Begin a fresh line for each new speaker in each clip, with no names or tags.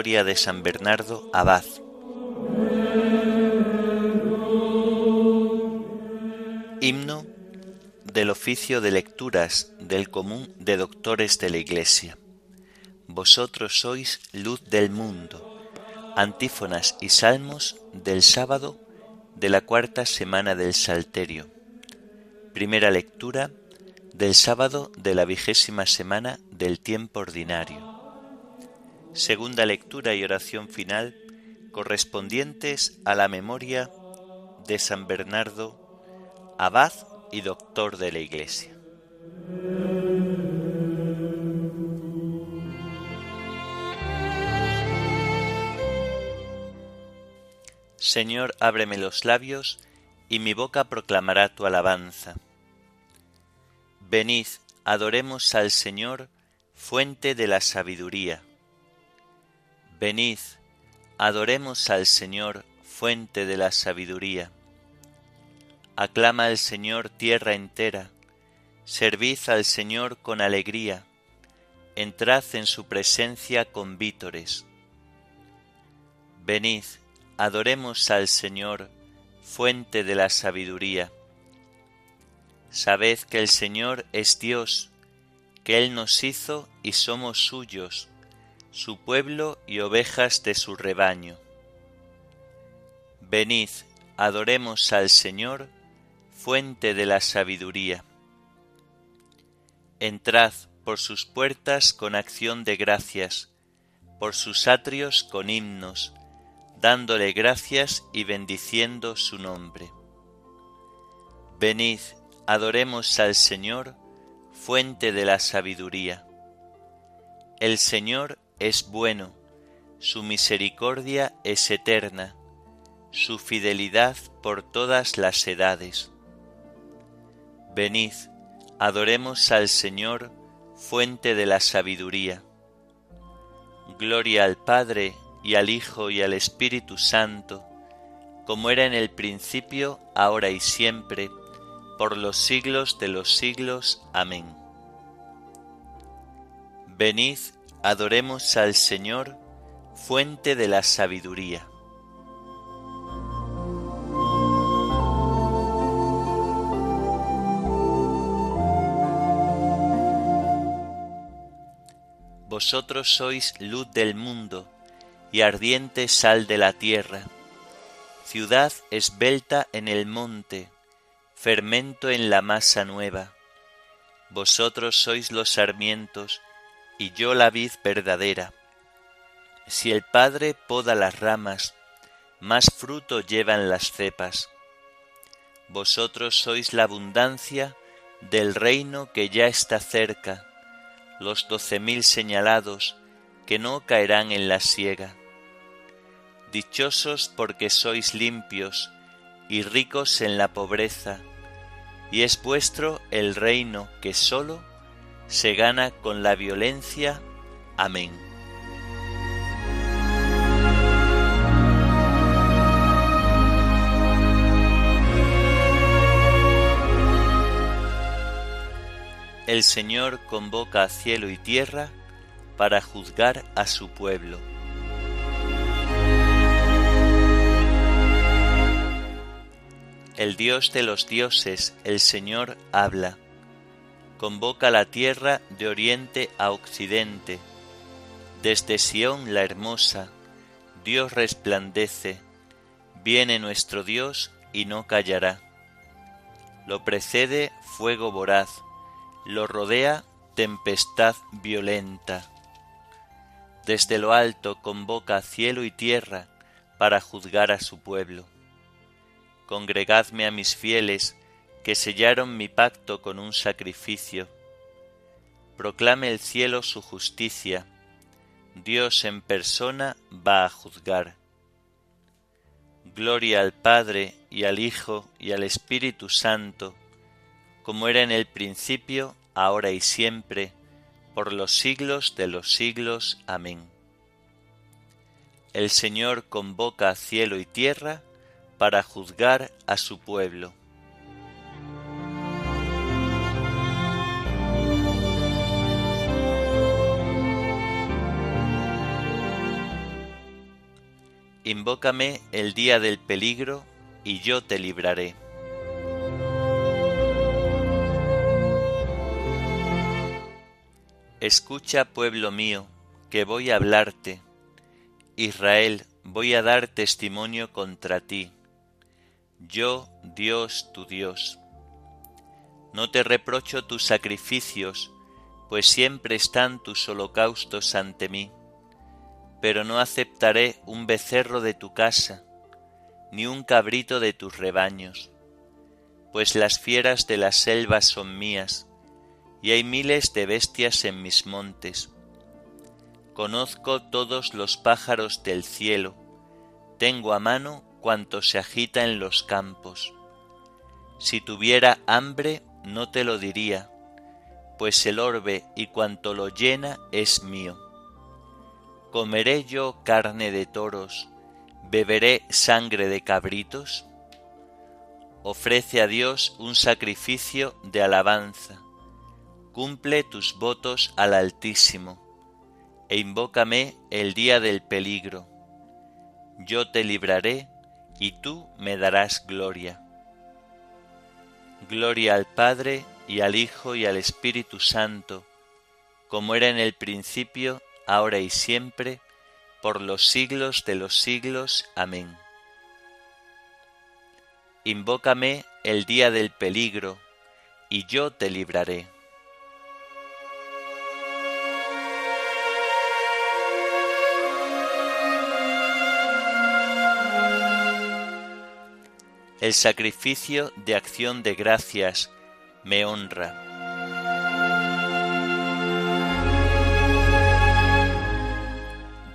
Obligatoria de San Bernardo Abad. Himno del oficio de lecturas del común de doctores de la Iglesia. Vosotros sois luz del mundo. Antífonas y salmos del sábado de la cuarta semana del Salterio. Primera lectura del sábado de la vigésima semana del tiempo ordinario. Segunda lectura y oración final correspondientes a la memoria de San Bernardo, abad y doctor de la Iglesia. Señor, ábreme los labios, y mi boca proclamará tu alabanza. Venid, adoremos al Señor, fuente de la sabiduría. Venid, adoremos al Señor, fuente de la sabiduría. Aclama al Señor tierra entera, servid al Señor con alegría, entrad en su presencia con vítores. Venid, adoremos al Señor, fuente de la sabiduría. Sabed que el Señor es Dios, que Él nos hizo y somos suyos, su pueblo y ovejas de su rebaño. Venid, adoremos al Señor, fuente de la sabiduría. Entrad por sus puertas con acción de gracias, por sus atrios con himnos, dándole gracias y bendiciendo su nombre. Venid, adoremos al Señor, fuente de la sabiduría. El Señor es bueno, su misericordia es eterna, su fidelidad por todas las edades. Venid, adoremos al Señor, fuente de la sabiduría. Gloria al Padre, y al Hijo y al Espíritu Santo, como era en el principio, ahora y siempre, por los siglos de los siglos. Amén. Venid, adoremos al Señor, fuente de la sabiduría. Vosotros sois luz del mundo, y ardiente sal de la tierra, ciudad esbelta en el monte, fermento en la masa nueva. Vosotros sois los sarmientos, y yo la vid verdadera. Si el Padre poda las ramas, más fruto llevan las cepas. Vosotros sois la abundancia del reino que ya está cerca, los doce mil señalados que no caerán en la siega dichosos porque sois limpios y ricos en la pobreza, y es vuestro el reino que sólo se gana con la violencia. Amén. El Señor convoca a cielo y tierra para juzgar a su pueblo. El Dios de los dioses, el Señor, habla. Convoca la tierra de oriente a occidente. Desde Sión la hermosa, Dios resplandece. Viene nuestro Dios y no callará. Lo precede fuego voraz, lo rodea tempestad violenta. Desde lo alto convoca cielo y tierra para juzgar a su pueblo congregadme a mis fieles que sellaron mi pacto con un sacrificio. Proclame el cielo su justicia, Dios en persona va a juzgar. Gloria al Padre y al Hijo y al Espíritu Santo, como era en el principio, ahora y siempre, por los siglos de los siglos. Amén. El Señor convoca cielo y tierra, para juzgar a su pueblo. Invócame el día del peligro, y yo te libraré. Escucha, pueblo mío, que voy a hablarte. Israel, voy a dar testimonio contra ti. Yo, Dios, tu Dios. No te reprocho tus sacrificios, pues siempre están tus holocaustos ante mí. Pero no aceptaré un becerro de tu casa, ni un cabrito de tus rebaños, pues las fieras de las selvas son mías, y hay miles de bestias en mis montes. Conozco todos los pájaros del cielo, tengo a mano cuanto se agita en los campos. Si tuviera hambre, no te lo diría, pues el orbe y cuanto lo llena es mío. ¿Comeré yo carne de toros, beberé sangre de cabritos? Ofrece a Dios un sacrificio de alabanza cumple tus votos al Altísimo, e invócame el día del peligro. Yo te libraré, y tú me darás gloria. Gloria al Padre, y al Hijo, y al Espíritu Santo, como era en el principio, ahora y siempre, por los siglos de los siglos. Amén. Invócame el día del peligro, y yo te libraré. El sacrificio de acción de gracias me honra.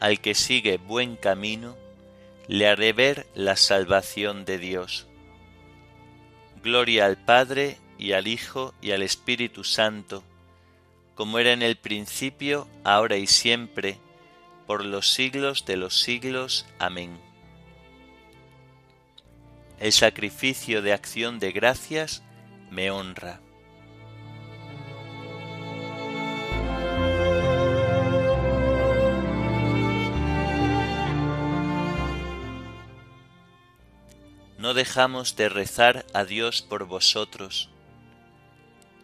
Al que sigue buen camino, le haré ver la salvación de Dios. Gloria al Padre y al Hijo y al Espíritu Santo, como era en el principio, ahora y siempre, por los siglos de los siglos. Amén el sacrificio de acción de gracias me honra. No dejamos de rezar a Dios por vosotros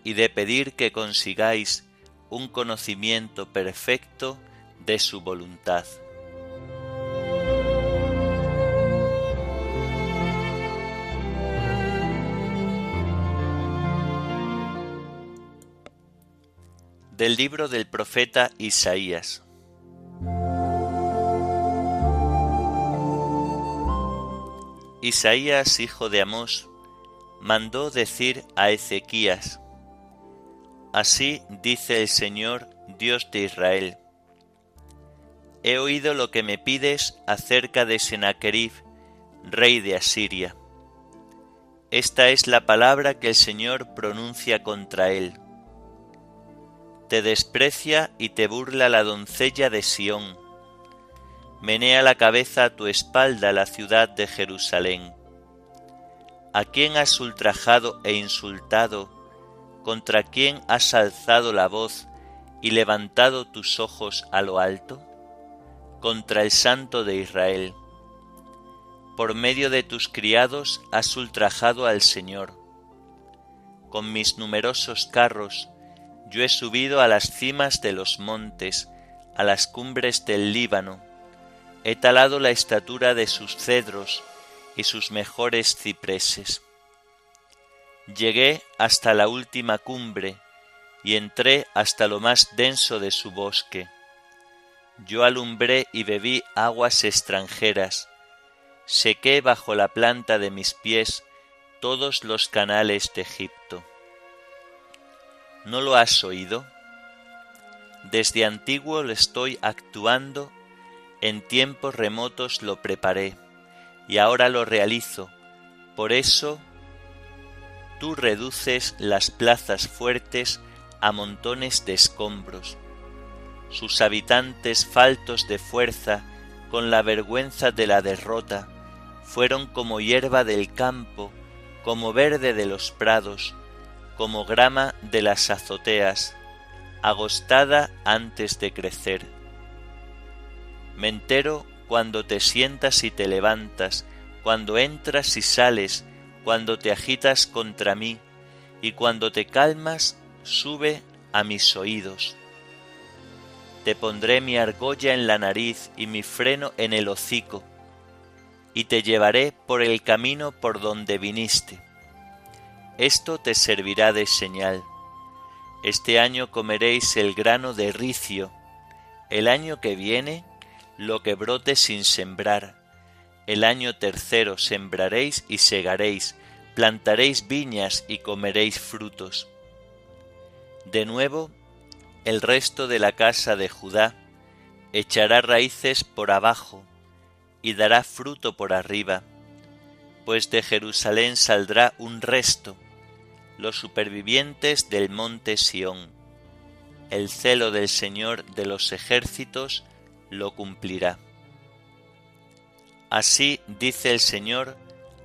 y de pedir que consigáis un conocimiento perfecto de su voluntad. del libro del profeta Isaías. Isaías, hijo de Amós, mandó decir a Ezequías, Así dice el Señor, Dios de Israel, He oído lo que me pides acerca de Sennacherib, rey de Asiria. Esta es la palabra que el Señor pronuncia contra él te desprecia y te burla la doncella de Sión. Menea la cabeza a tu espalda la ciudad de Jerusalén. ¿A quién has ultrajado e insultado? ¿Contra quién has alzado la voz y levantado tus ojos a lo alto? Contra el Santo de Israel. Por medio de tus criados has ultrajado al Señor. Con mis numerosos carros yo he subido a las cimas de los montes, a las cumbres del Líbano, he talado la estatura de sus cedros, y sus mejores cipreses. Llegué hasta la última cumbre y entré hasta lo más denso de su bosque. Yo alumbré y bebí aguas extranjeras, sequé bajo la planta de mis pies todos los canales de Egipto. ¿No lo has oído? Desde antiguo lo estoy actuando, en tiempos remotos lo preparé, y ahora lo realizo. Por eso tú reduces las plazas fuertes a montones de escombros. Sus habitantes faltos de fuerza, con la vergüenza de la derrota, fueron como hierba del campo, como verde de los prados, como grama de las azoteas, agostada antes de crecer. Me entero cuando te sientas y te levantas, cuando entras y sales, cuando te agitas contra mí, y cuando te calmas, sube a mis oídos. Te pondré mi argolla en la nariz y mi freno en el hocico, y te llevaré por el camino por donde viniste. Esto te servirá de señal. Este año comeréis el grano de ricio, el año que viene lo que brote sin sembrar. El año tercero sembraréis y segaréis, plantaréis viñas y comeréis frutos. De nuevo, el resto de la casa de Judá echará raíces por abajo y dará fruto por arriba, pues de Jerusalén saldrá un resto, los supervivientes del monte Sión. El celo del Señor de los ejércitos lo cumplirá. Así dice el Señor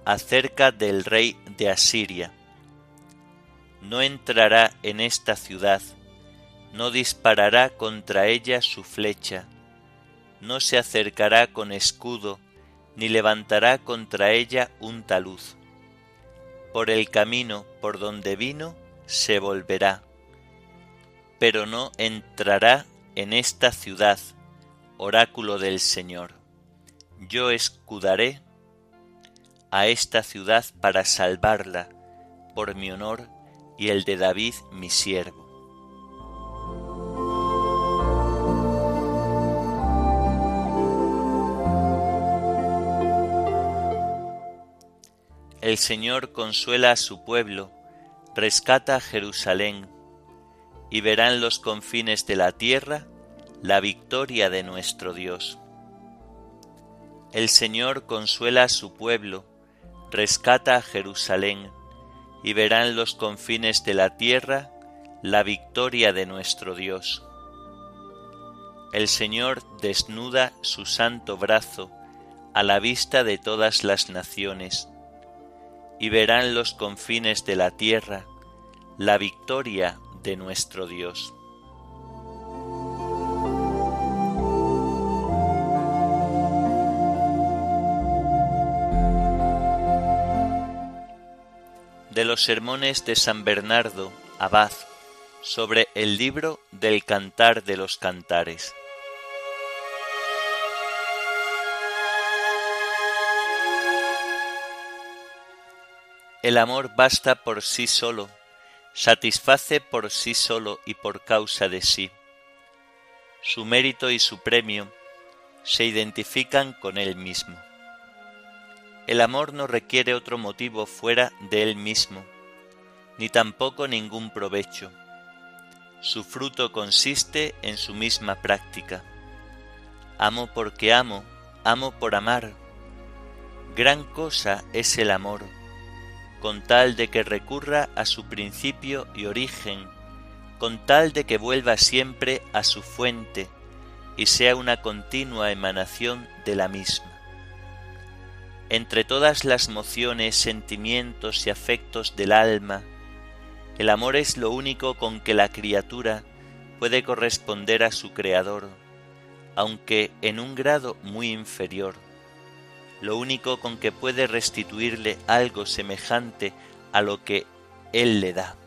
acerca del rey de Asiria. No entrará en esta ciudad, no disparará contra ella su flecha, no se acercará con escudo, ni levantará contra ella un talud. Por el camino por donde vino se volverá, pero no entrará en esta ciudad, oráculo del Señor. Yo escudaré a esta ciudad para salvarla, por mi honor y el de David mi siervo. El Señor consuela a su pueblo, rescata a Jerusalén, y verán los confines de la tierra la victoria de nuestro Dios. El Señor consuela a su pueblo, rescata a Jerusalén, y verán los confines de la tierra la victoria de nuestro Dios. El Señor desnuda su santo brazo a la vista de todas las naciones, y verán los confines de la tierra la victoria de nuestro Dios. De los sermones de San Bernardo, abad, sobre el libro del Cantar de los Cantares. El amor basta por sí solo, satisface por sí solo y por causa de sí. Su mérito y su premio se identifican con él mismo. El amor no requiere otro motivo fuera de él mismo, ni tampoco ningún provecho. Su fruto consiste en su misma práctica. Amo porque amo, amo por amar. Gran cosa es el amor, con tal de que recurra a su principio y origen, con tal de que vuelva siempre a su fuente y sea una continua emanación de la misma. Entre todas las mociones, sentimientos y afectos del alma, el amor es lo único con que la criatura puede corresponder a su Creador, aunque en un grado muy inferior, lo único con que puede restituirle algo semejante a lo que Él le da.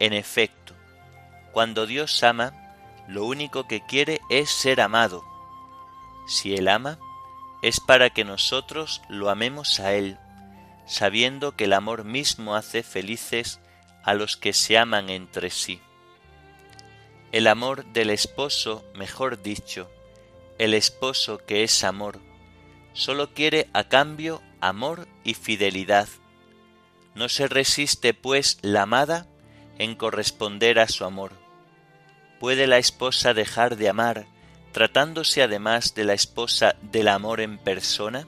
En efecto, cuando Dios ama, lo único que quiere es ser amado. Si Él ama, es para que nosotros lo amemos a Él, sabiendo que el amor mismo hace felices a los que se aman entre sí. El amor del esposo, mejor dicho, el esposo que es amor, solo quiere a cambio amor y fidelidad. No se resiste, pues, la amada en corresponder a su amor. ¿Puede la esposa dejar de amar tratándose además de la esposa del amor en persona?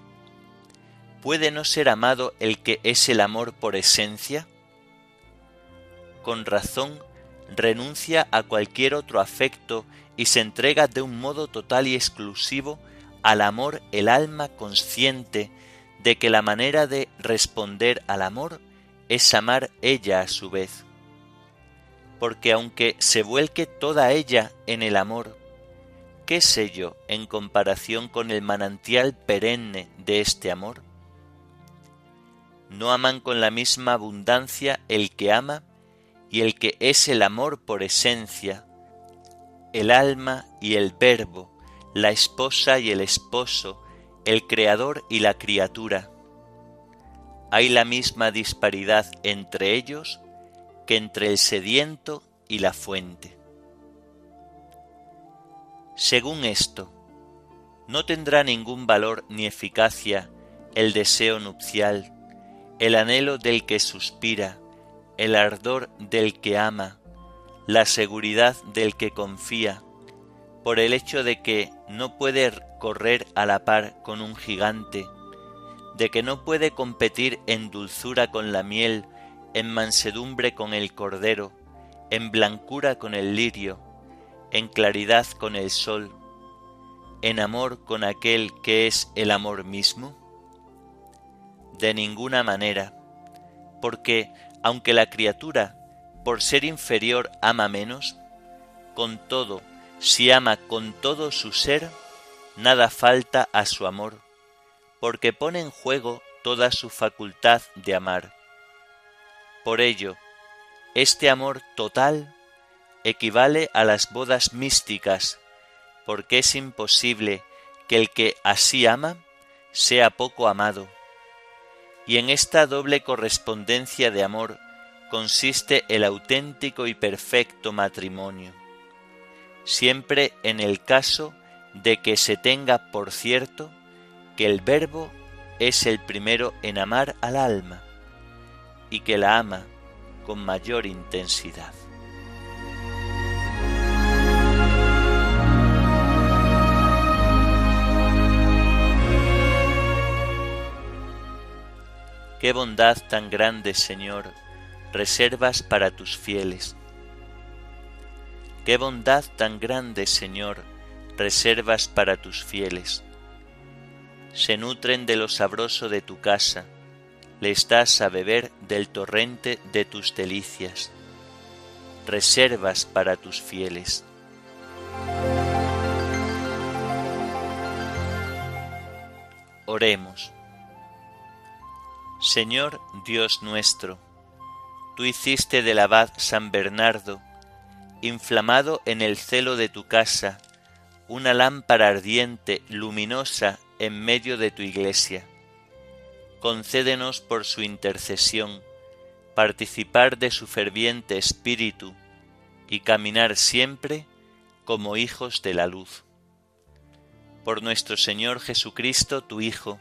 ¿Puede no ser amado el que es el amor por esencia? Con razón, renuncia a cualquier otro afecto y se entrega de un modo total y exclusivo al amor el alma consciente de que la manera de responder al amor es amar ella a su vez. Porque aunque se vuelque toda ella en el amor, ¿qué sé yo en comparación con el manantial perenne de este amor? ¿No aman con la misma abundancia el que ama y el que es el amor por esencia, el alma y el verbo, la esposa y el esposo, el creador y la criatura. Hay la misma disparidad entre ellos que entre el sediento y la fuente. Según esto, no tendrá ningún valor ni eficacia el deseo nupcial, el anhelo del que suspira, el ardor del que ama, la seguridad del que confía, por el hecho de que no puede correr a la par con un gigante, de que no puede competir en dulzura con la miel, en mansedumbre con el cordero, en blancura con el lirio, en claridad con el sol, en amor con aquel que es el amor mismo? De ninguna manera, porque aunque la criatura por ser inferior ama menos, con todo, si ama con todo su ser, nada falta a su amor, porque pone en juego toda su facultad de amar. Por ello, este amor total equivale a las bodas místicas, porque es imposible que el que así ama sea poco amado. Y en esta doble correspondencia de amor consiste el auténtico y perfecto matrimonio, siempre en el caso de que se tenga por cierto que el Verbo es el primero en amar al alma y que la ama con mayor intensidad. Qué bondad tan grande, Señor, reservas para tus fieles. Qué bondad tan grande, Señor, reservas para tus fieles. Se nutren de lo sabroso de tu casa, le estás a beber del torrente de tus delicias. Reservas para tus fieles. Oremos. Señor Dios nuestro, tú hiciste del abad San Bernardo, inflamado en el celo de tu casa, una lámpara ardiente, luminosa, en medio de tu iglesia. Concédenos por su intercesión participar de su ferviente espíritu y caminar siempre como hijos de la luz. Por nuestro Señor Jesucristo, tu Hijo,